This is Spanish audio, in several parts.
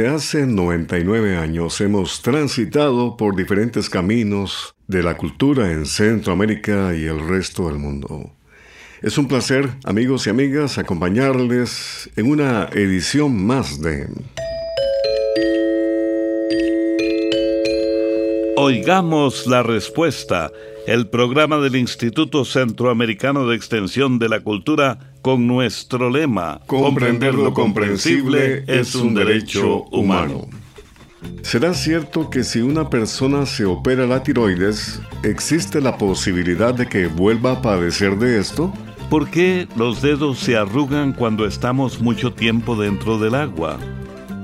Desde hace 99 años hemos transitado por diferentes caminos de la cultura en Centroamérica y el resto del mundo. Es un placer, amigos y amigas, acompañarles en una edición más de... Oigamos la respuesta, el programa del Instituto Centroamericano de Extensión de la Cultura con nuestro lema, Comprender lo comprensible es un derecho humano. ¿Será cierto que si una persona se opera la tiroides, existe la posibilidad de que vuelva a padecer de esto? ¿Por qué los dedos se arrugan cuando estamos mucho tiempo dentro del agua?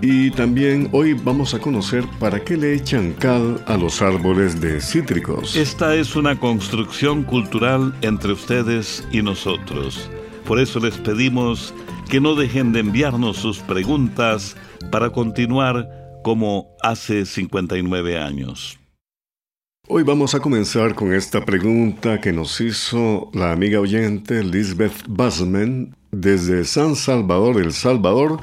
Y también hoy vamos a conocer para qué le echan cal a los árboles de cítricos. Esta es una construcción cultural entre ustedes y nosotros. Por eso les pedimos que no dejen de enviarnos sus preguntas para continuar como hace 59 años. Hoy vamos a comenzar con esta pregunta que nos hizo la amiga oyente Lisbeth Basman desde San Salvador, El Salvador,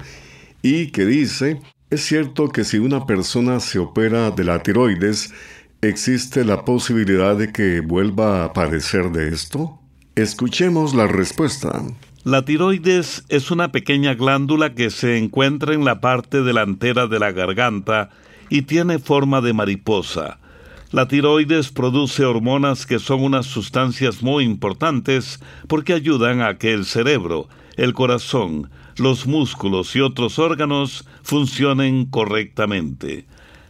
y que dice, ¿es cierto que si una persona se opera de la tiroides, existe la posibilidad de que vuelva a padecer de esto? Escuchemos la respuesta. La tiroides es una pequeña glándula que se encuentra en la parte delantera de la garganta y tiene forma de mariposa. La tiroides produce hormonas que son unas sustancias muy importantes porque ayudan a que el cerebro, el corazón, los músculos y otros órganos funcionen correctamente.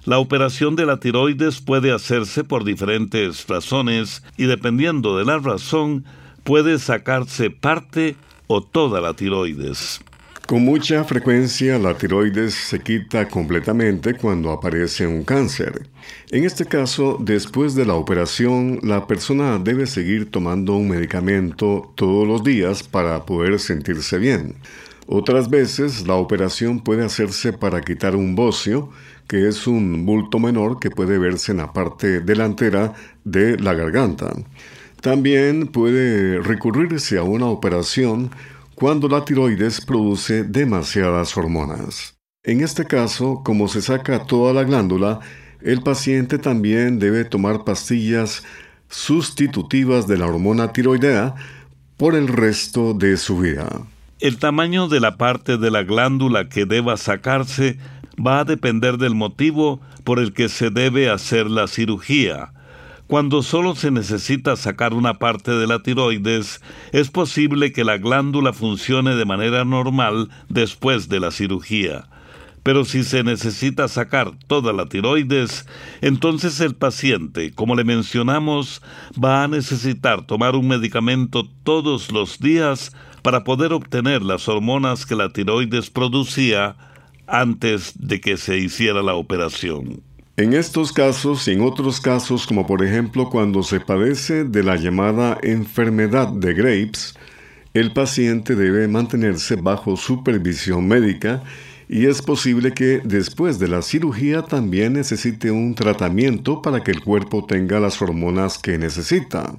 La operación de la tiroides puede hacerse por diferentes razones y dependiendo de la razón puede sacarse parte o toda la tiroides. Con mucha frecuencia la tiroides se quita completamente cuando aparece un cáncer. En este caso, después de la operación, la persona debe seguir tomando un medicamento todos los días para poder sentirse bien. Otras veces la operación puede hacerse para quitar un bocio, que es un bulto menor que puede verse en la parte delantera de la garganta. También puede recurrirse a una operación cuando la tiroides produce demasiadas hormonas. En este caso, como se saca toda la glándula, el paciente también debe tomar pastillas sustitutivas de la hormona tiroidea por el resto de su vida. El tamaño de la parte de la glándula que deba sacarse va a depender del motivo por el que se debe hacer la cirugía. Cuando solo se necesita sacar una parte de la tiroides, es posible que la glándula funcione de manera normal después de la cirugía. Pero si se necesita sacar toda la tiroides, entonces el paciente, como le mencionamos, va a necesitar tomar un medicamento todos los días para poder obtener las hormonas que la tiroides producía antes de que se hiciera la operación. En estos casos y en otros casos, como por ejemplo cuando se padece de la llamada enfermedad de Graves, el paciente debe mantenerse bajo supervisión médica y es posible que después de la cirugía también necesite un tratamiento para que el cuerpo tenga las hormonas que necesita.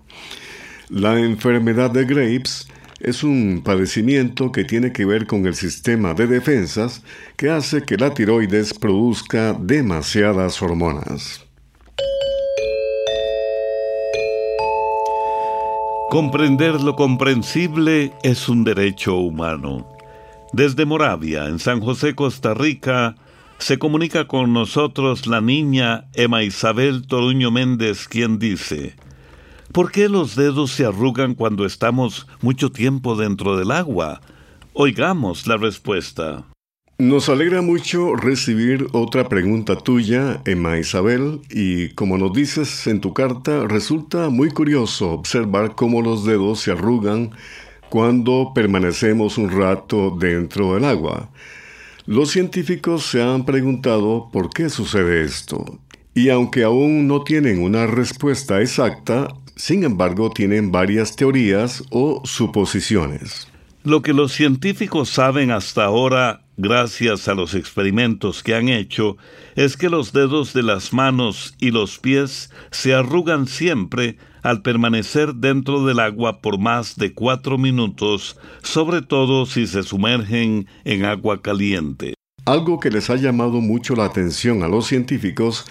La enfermedad de Graves es un padecimiento que tiene que ver con el sistema de defensas que hace que la tiroides produzca demasiadas hormonas. Comprender lo comprensible es un derecho humano. Desde Moravia, en San José, Costa Rica, se comunica con nosotros la niña Emma Isabel Toruño Méndez, quien dice, ¿Por qué los dedos se arrugan cuando estamos mucho tiempo dentro del agua? Oigamos la respuesta. Nos alegra mucho recibir otra pregunta tuya, Emma Isabel, y como nos dices en tu carta, resulta muy curioso observar cómo los dedos se arrugan cuando permanecemos un rato dentro del agua. Los científicos se han preguntado por qué sucede esto, y aunque aún no tienen una respuesta exacta, sin embargo, tienen varias teorías o suposiciones. Lo que los científicos saben hasta ahora, gracias a los experimentos que han hecho, es que los dedos de las manos y los pies se arrugan siempre al permanecer dentro del agua por más de cuatro minutos, sobre todo si se sumergen en agua caliente. Algo que les ha llamado mucho la atención a los científicos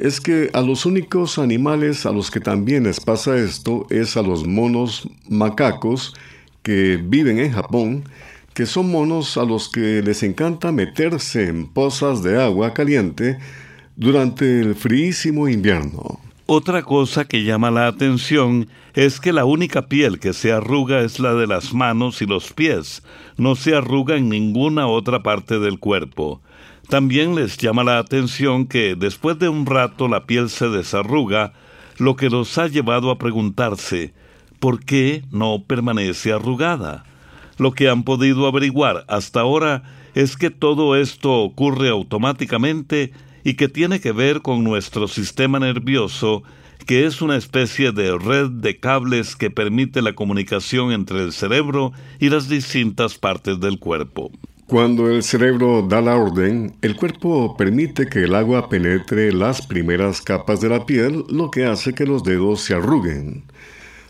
es que a los únicos animales a los que también les pasa esto es a los monos macacos que viven en Japón, que son monos a los que les encanta meterse en pozas de agua caliente durante el fríísimo invierno. Otra cosa que llama la atención es que la única piel que se arruga es la de las manos y los pies, no se arruga en ninguna otra parte del cuerpo. También les llama la atención que después de un rato la piel se desarruga, lo que los ha llevado a preguntarse ¿por qué no permanece arrugada? Lo que han podido averiguar hasta ahora es que todo esto ocurre automáticamente y que tiene que ver con nuestro sistema nervioso, que es una especie de red de cables que permite la comunicación entre el cerebro y las distintas partes del cuerpo. Cuando el cerebro da la orden, el cuerpo permite que el agua penetre las primeras capas de la piel, lo que hace que los dedos se arruguen.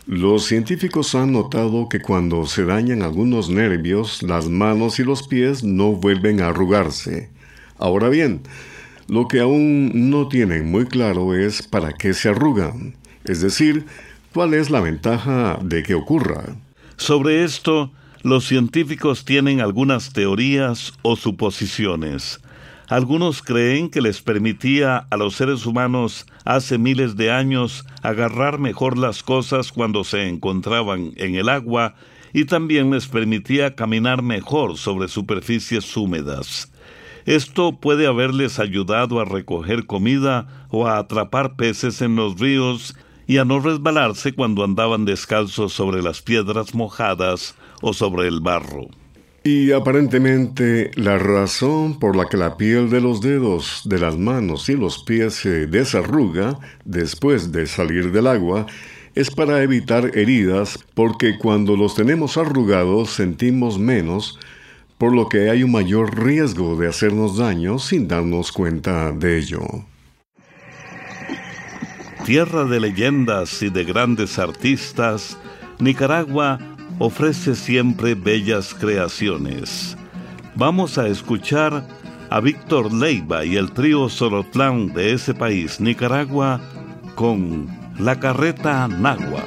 Los científicos han notado que cuando se dañan algunos nervios, las manos y los pies no vuelven a arrugarse. Ahora bien, lo que aún no tienen muy claro es para qué se arrugan, es decir, cuál es la ventaja de que ocurra. Sobre esto, los científicos tienen algunas teorías o suposiciones. Algunos creen que les permitía a los seres humanos hace miles de años agarrar mejor las cosas cuando se encontraban en el agua y también les permitía caminar mejor sobre superficies húmedas. Esto puede haberles ayudado a recoger comida o a atrapar peces en los ríos y a no resbalarse cuando andaban descalzos sobre las piedras mojadas o sobre el barro. Y aparentemente la razón por la que la piel de los dedos, de las manos y los pies se desarruga después de salir del agua es para evitar heridas porque cuando los tenemos arrugados sentimos menos por lo que hay un mayor riesgo de hacernos daño sin darnos cuenta de ello. Tierra de leyendas y de grandes artistas, Nicaragua ofrece siempre bellas creaciones. Vamos a escuchar a Víctor Leiva y el trío Sorotlán de ese país, Nicaragua, con La Carreta Nagua.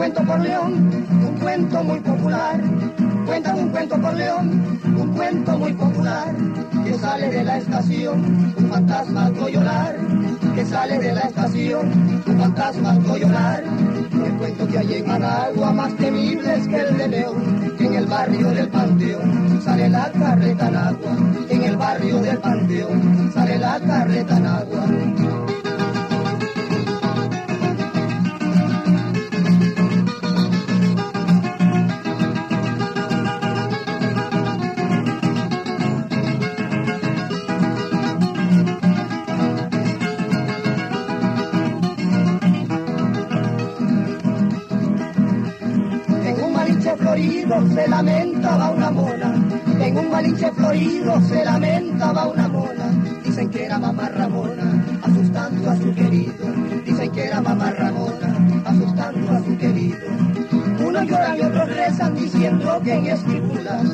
cuento por León, un cuento muy popular. Cuentan un cuento por León, un cuento muy popular. Que sale de la estación, un fantasma al llorar. Que sale de la estación, un fantasma al llorar. El cuento que hay en Managua más temible es que el de León. En el barrio del Panteón sale la carreta en agua. En el barrio del Panteón sale la carreta en agua. Se lamentaba una mona, en un malinche florido se lamentaba una mona, dicen que era mamá Ramona, asustando a su querido, dicen que era mamá Ramona, asustando a su querido. Unos lloran y otros rezan diciendo que en escrituras,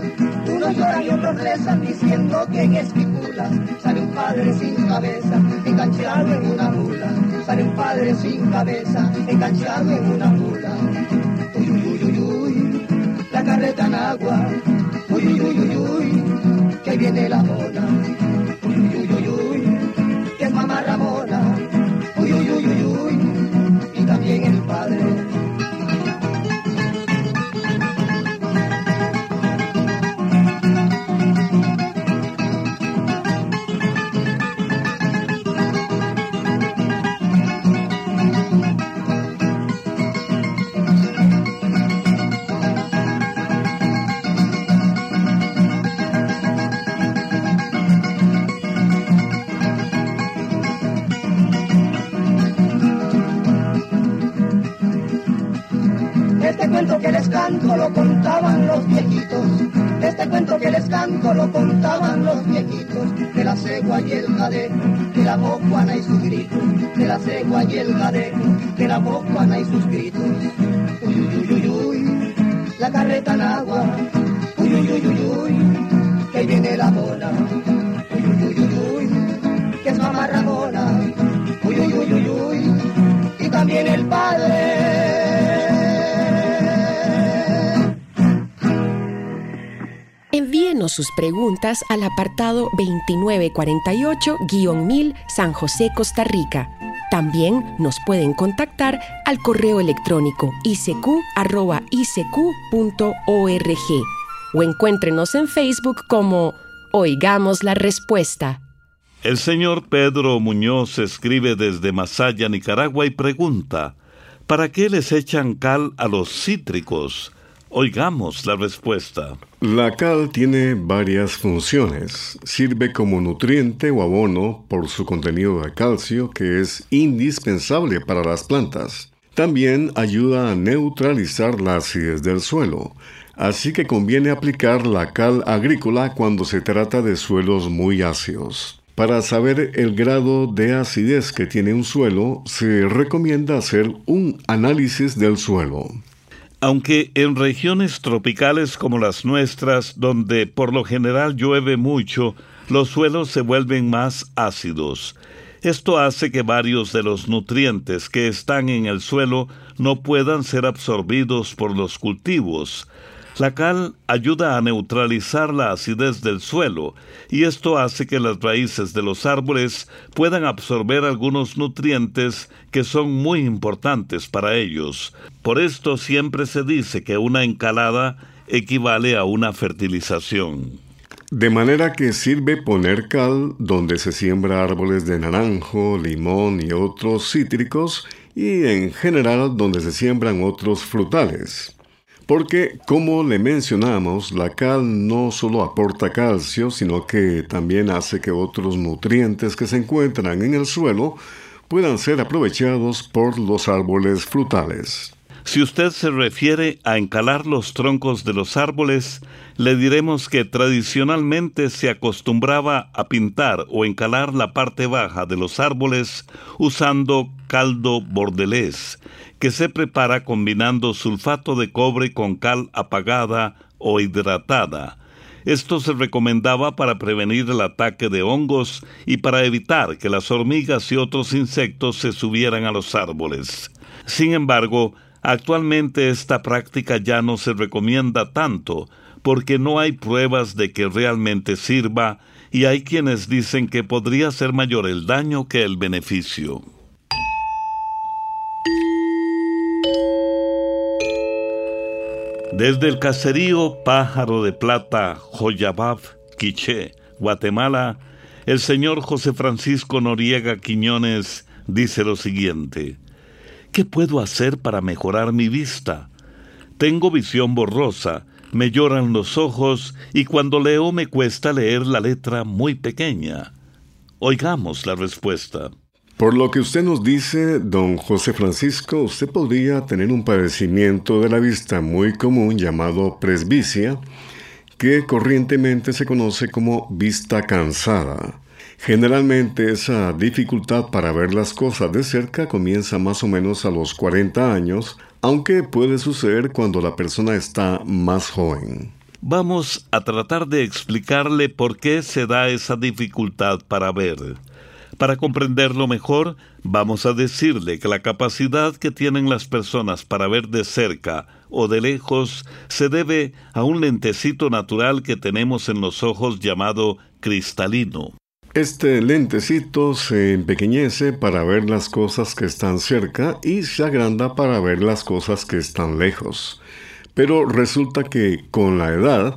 unos lloran y otros rezan diciendo que en escrituras sale un padre sin cabeza, enganchado en una mula, sale un padre sin cabeza, enganchado en una mula agua. Uy, uy, uy, uy, uy, que viene la mona. Canto lo contaban los viejitos, de la cegua y el jade, de la bocuana y sus gritos, de la cegua y el jade, de la bocuana y sus gritos. Uy, uy, uy, uy, carreta en agua. Uy, uy, uy, uy, uy, que viene la mona. Sus preguntas al apartado 2948-1000 San José, Costa Rica. También nos pueden contactar al correo electrónico isq.org o encuéntrenos en Facebook como Oigamos la Respuesta. El señor Pedro Muñoz escribe desde Masaya, Nicaragua y pregunta, ¿para qué les echan cal a los cítricos? Oigamos la respuesta. La cal tiene varias funciones. Sirve como nutriente o abono por su contenido de calcio que es indispensable para las plantas. También ayuda a neutralizar la acidez del suelo, así que conviene aplicar la cal agrícola cuando se trata de suelos muy ácidos. Para saber el grado de acidez que tiene un suelo, se recomienda hacer un análisis del suelo. Aunque en regiones tropicales como las nuestras, donde por lo general llueve mucho, los suelos se vuelven más ácidos. Esto hace que varios de los nutrientes que están en el suelo no puedan ser absorbidos por los cultivos. La cal ayuda a neutralizar la acidez del suelo y esto hace que las raíces de los árboles puedan absorber algunos nutrientes que son muy importantes para ellos. Por esto siempre se dice que una encalada equivale a una fertilización. De manera que sirve poner cal donde se siembra árboles de naranjo, limón y otros cítricos y en general donde se siembran otros frutales. Porque, como le mencionamos, la cal no solo aporta calcio, sino que también hace que otros nutrientes que se encuentran en el suelo puedan ser aprovechados por los árboles frutales. Si usted se refiere a encalar los troncos de los árboles, le diremos que tradicionalmente se acostumbraba a pintar o encalar la parte baja de los árboles usando caldo bordelés, que se prepara combinando sulfato de cobre con cal apagada o hidratada. Esto se recomendaba para prevenir el ataque de hongos y para evitar que las hormigas y otros insectos se subieran a los árboles. Sin embargo, Actualmente esta práctica ya no se recomienda tanto porque no hay pruebas de que realmente sirva y hay quienes dicen que podría ser mayor el daño que el beneficio. Desde el caserío Pájaro de Plata, Joyabab, Quiché, Guatemala, el señor José Francisco Noriega Quiñones dice lo siguiente. ¿Qué puedo hacer para mejorar mi vista? Tengo visión borrosa, me lloran los ojos y cuando leo me cuesta leer la letra muy pequeña. Oigamos la respuesta. Por lo que usted nos dice, don José Francisco, usted podría tener un padecimiento de la vista muy común llamado presbicia, que corrientemente se conoce como vista cansada. Generalmente esa dificultad para ver las cosas de cerca comienza más o menos a los 40 años, aunque puede suceder cuando la persona está más joven. Vamos a tratar de explicarle por qué se da esa dificultad para ver. Para comprenderlo mejor, vamos a decirle que la capacidad que tienen las personas para ver de cerca o de lejos se debe a un lentecito natural que tenemos en los ojos llamado cristalino. Este lentecito se empequeñece para ver las cosas que están cerca y se agranda para ver las cosas que están lejos. Pero resulta que con la edad,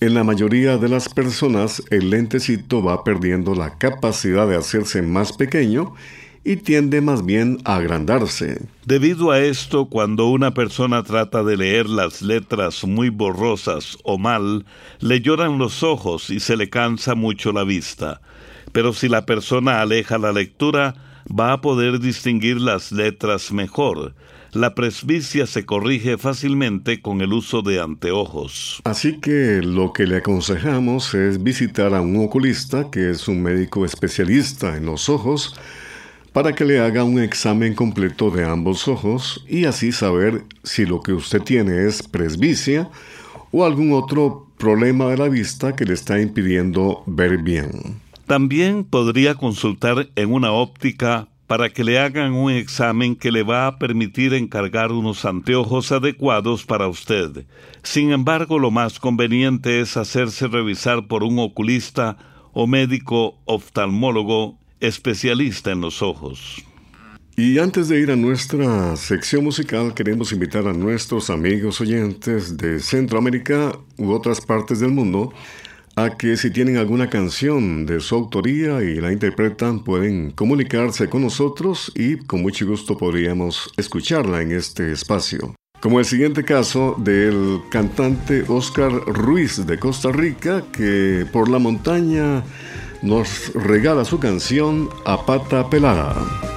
en la mayoría de las personas el lentecito va perdiendo la capacidad de hacerse más pequeño y tiende más bien a agrandarse. Debido a esto, cuando una persona trata de leer las letras muy borrosas o mal, le lloran los ojos y se le cansa mucho la vista pero si la persona aleja la lectura, va a poder distinguir las letras mejor. La presbicia se corrige fácilmente con el uso de anteojos. Así que lo que le aconsejamos es visitar a un oculista, que es un médico especialista en los ojos, para que le haga un examen completo de ambos ojos y así saber si lo que usted tiene es presbicia o algún otro problema de la vista que le está impidiendo ver bien. También podría consultar en una óptica para que le hagan un examen que le va a permitir encargar unos anteojos adecuados para usted. Sin embargo, lo más conveniente es hacerse revisar por un oculista o médico oftalmólogo especialista en los ojos. Y antes de ir a nuestra sección musical, queremos invitar a nuestros amigos oyentes de Centroamérica u otras partes del mundo a que si tienen alguna canción de su autoría y la interpretan, pueden comunicarse con nosotros y con mucho gusto podríamos escucharla en este espacio. Como el siguiente caso del cantante Oscar Ruiz de Costa Rica, que por la montaña nos regala su canción A Pata Pelada.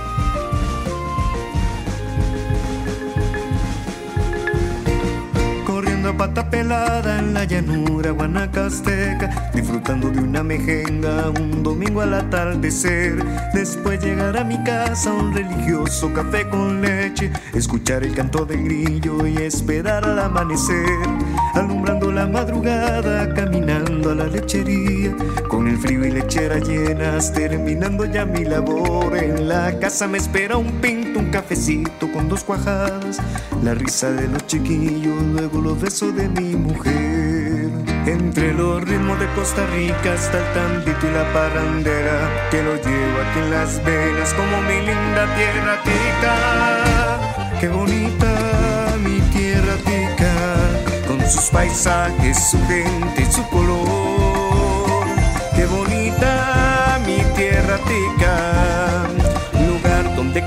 Pata pelada en la llanura guanacasteca, disfrutando de una mejenga un domingo al atardecer. Después llegar a mi casa un religioso café con leche, escuchar el canto del grillo y esperar al amanecer, alumbrando la madrugada, caminando a la lechería, con el frío y lechera llenas, terminando ya mi labor. En la casa me espera un pinto, un cafecito con dos cuajadas, la risa de los chiquillos, luego los besos de mi mujer. Entre los ritmos de Costa Rica está el tambito y la parrandera, que lo llevo aquí en las venas como mi linda tierra tica. Qué bonita mi tierra tica, con sus paisajes, su gente y su color.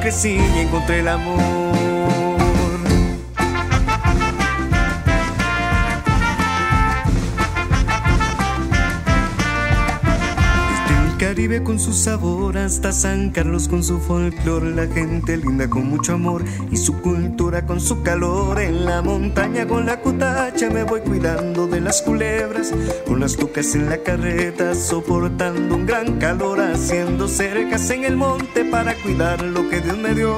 Crecí y encontré el amor. Caribe con su sabor hasta San Carlos con su folclor, la gente linda con mucho amor y su cultura con su calor. En la montaña con la cutacha me voy cuidando de las culebras, con las tucas en la carreta, soportando un gran calor, haciendo cercas en el monte para cuidar lo que Dios me dio.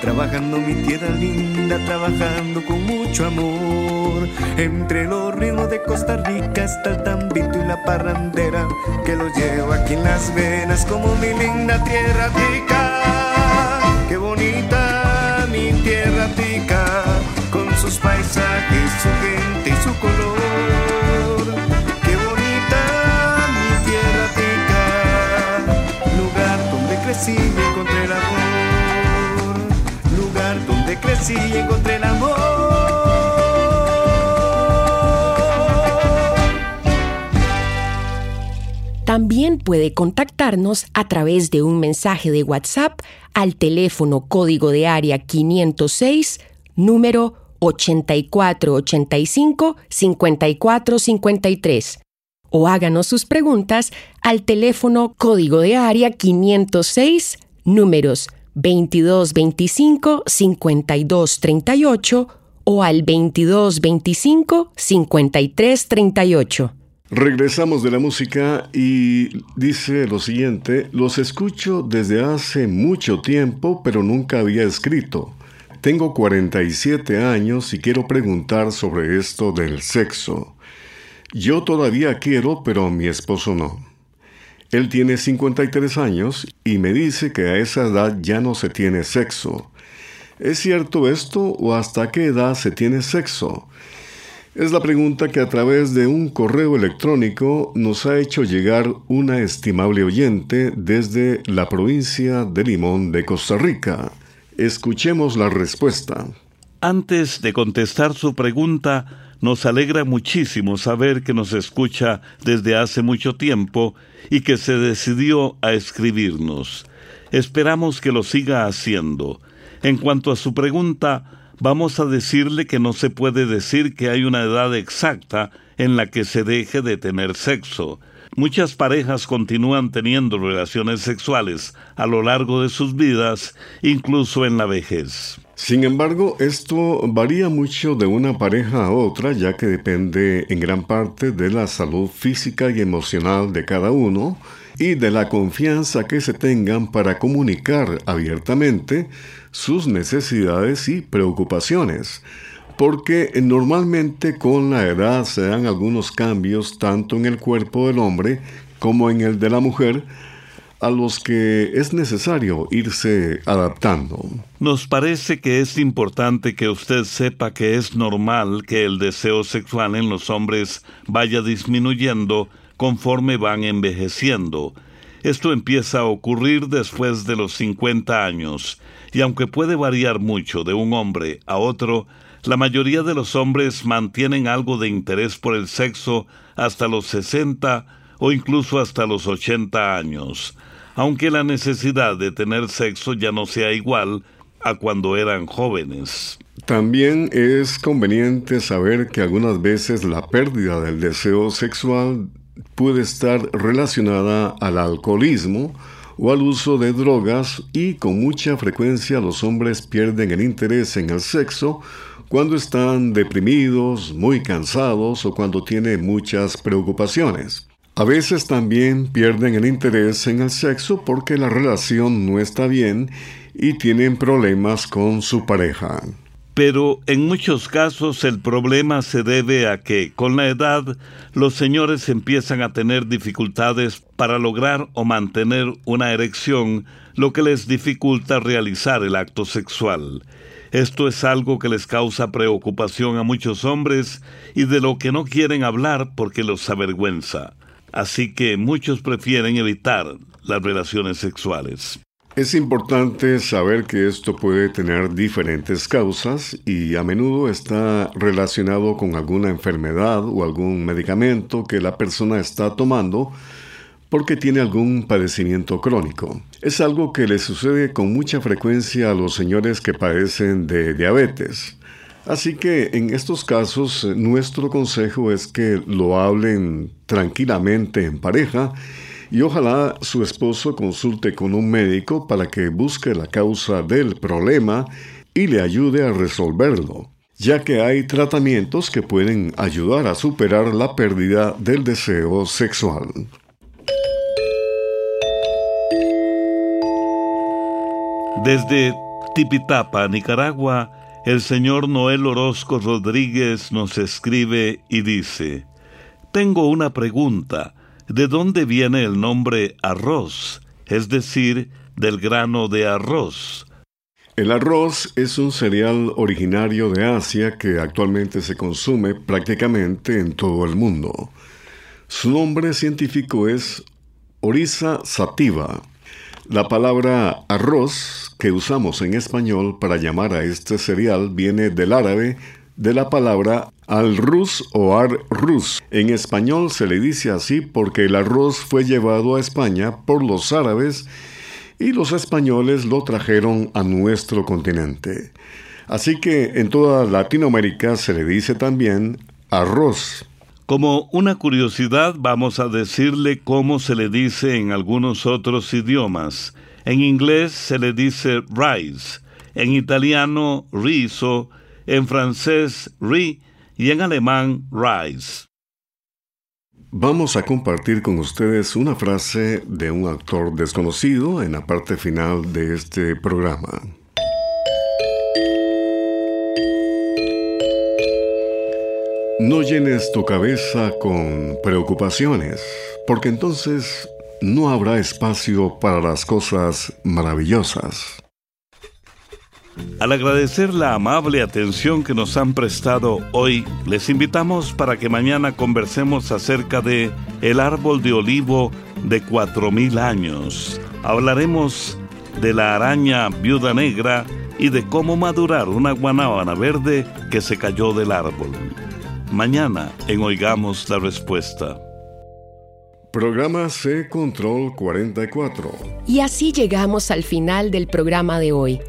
Trabajando mi tierra linda, trabajando con mucho amor. Entre los ríos de Costa Rica está el tambito y la parrandera que lo llevo aquí en la venas como mi linda tierra tica. Qué bonita mi tierra tica, con sus paisajes, su gente y su color. Qué bonita mi tierra tica, lugar donde crecí y encontré. Lugar encontré el amor. También puede contactarnos a través de un mensaje de WhatsApp al teléfono código de área 506, número 8485-5453. O háganos sus preguntas al teléfono código de área 506, números 2225-5238 o al 2225-5338. Regresamos de la música y dice lo siguiente, los escucho desde hace mucho tiempo, pero nunca había escrito. Tengo 47 años y quiero preguntar sobre esto del sexo. Yo todavía quiero, pero mi esposo no. Él tiene 53 años y me dice que a esa edad ya no se tiene sexo. ¿Es cierto esto o hasta qué edad se tiene sexo? Es la pregunta que a través de un correo electrónico nos ha hecho llegar una estimable oyente desde la provincia de Limón de Costa Rica. Escuchemos la respuesta. Antes de contestar su pregunta, nos alegra muchísimo saber que nos escucha desde hace mucho tiempo y que se decidió a escribirnos. Esperamos que lo siga haciendo. En cuanto a su pregunta, vamos a decirle que no se puede decir que hay una edad exacta en la que se deje de tener sexo. Muchas parejas continúan teniendo relaciones sexuales a lo largo de sus vidas, incluso en la vejez. Sin embargo, esto varía mucho de una pareja a otra, ya que depende en gran parte de la salud física y emocional de cada uno y de la confianza que se tengan para comunicar abiertamente sus necesidades y preocupaciones, porque normalmente con la edad se dan algunos cambios tanto en el cuerpo del hombre como en el de la mujer, a los que es necesario irse adaptando. Nos parece que es importante que usted sepa que es normal que el deseo sexual en los hombres vaya disminuyendo conforme van envejeciendo. Esto empieza a ocurrir después de los 50 años, y aunque puede variar mucho de un hombre a otro, la mayoría de los hombres mantienen algo de interés por el sexo hasta los 60 o incluso hasta los 80 años, aunque la necesidad de tener sexo ya no sea igual a cuando eran jóvenes. También es conveniente saber que algunas veces la pérdida del deseo sexual puede estar relacionada al alcoholismo o al uso de drogas y con mucha frecuencia los hombres pierden el interés en el sexo cuando están deprimidos, muy cansados o cuando tienen muchas preocupaciones. A veces también pierden el interés en el sexo porque la relación no está bien y tienen problemas con su pareja pero en muchos casos el problema se debe a que con la edad los señores empiezan a tener dificultades para lograr o mantener una erección, lo que les dificulta realizar el acto sexual. Esto es algo que les causa preocupación a muchos hombres y de lo que no quieren hablar porque los avergüenza. Así que muchos prefieren evitar las relaciones sexuales. Es importante saber que esto puede tener diferentes causas y a menudo está relacionado con alguna enfermedad o algún medicamento que la persona está tomando porque tiene algún padecimiento crónico. Es algo que le sucede con mucha frecuencia a los señores que padecen de diabetes. Así que en estos casos nuestro consejo es que lo hablen tranquilamente en pareja y ojalá su esposo consulte con un médico para que busque la causa del problema y le ayude a resolverlo, ya que hay tratamientos que pueden ayudar a superar la pérdida del deseo sexual. Desde Tipitapa, Nicaragua, el señor Noel Orozco Rodríguez nos escribe y dice, Tengo una pregunta. ¿De dónde viene el nombre arroz? Es decir, del grano de arroz. El arroz es un cereal originario de Asia que actualmente se consume prácticamente en todo el mundo. Su nombre científico es Orisa sativa. La palabra arroz que usamos en español para llamar a este cereal viene del árabe de la palabra al-rus o ar-rus. En español se le dice así porque el arroz fue llevado a España por los árabes y los españoles lo trajeron a nuestro continente. Así que en toda Latinoamérica se le dice también arroz. Como una curiosidad vamos a decirle cómo se le dice en algunos otros idiomas. En inglés se le dice rice, en italiano riso, en francés riz y en alemán Reis. Vamos a compartir con ustedes una frase de un actor desconocido en la parte final de este programa. No llenes tu cabeza con preocupaciones, porque entonces no habrá espacio para las cosas maravillosas. Al agradecer la amable atención que nos han prestado hoy, les invitamos para que mañana conversemos acerca de el árbol de olivo de cuatro mil años. Hablaremos de la araña viuda negra y de cómo madurar una guanábana verde que se cayó del árbol. Mañana en Oigamos la Respuesta. Programa C Control 44. Y así llegamos al final del programa de hoy.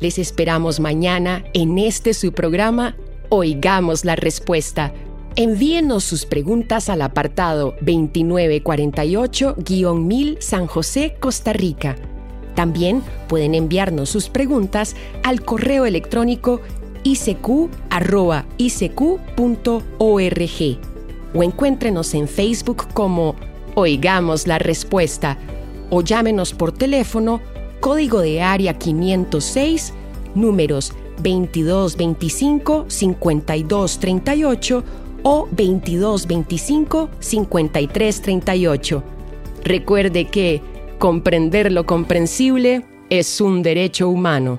Les esperamos mañana en este su programa Oigamos la Respuesta. Envíenos sus preguntas al apartado 2948-1000 San José, Costa Rica. También pueden enviarnos sus preguntas al correo electrónico icq.org o encuéntrenos en Facebook como Oigamos la respuesta o llámenos por teléfono, código de área 506, números 2225-5238 o 2225-5338. Recuerde que comprender lo comprensible es un derecho humano.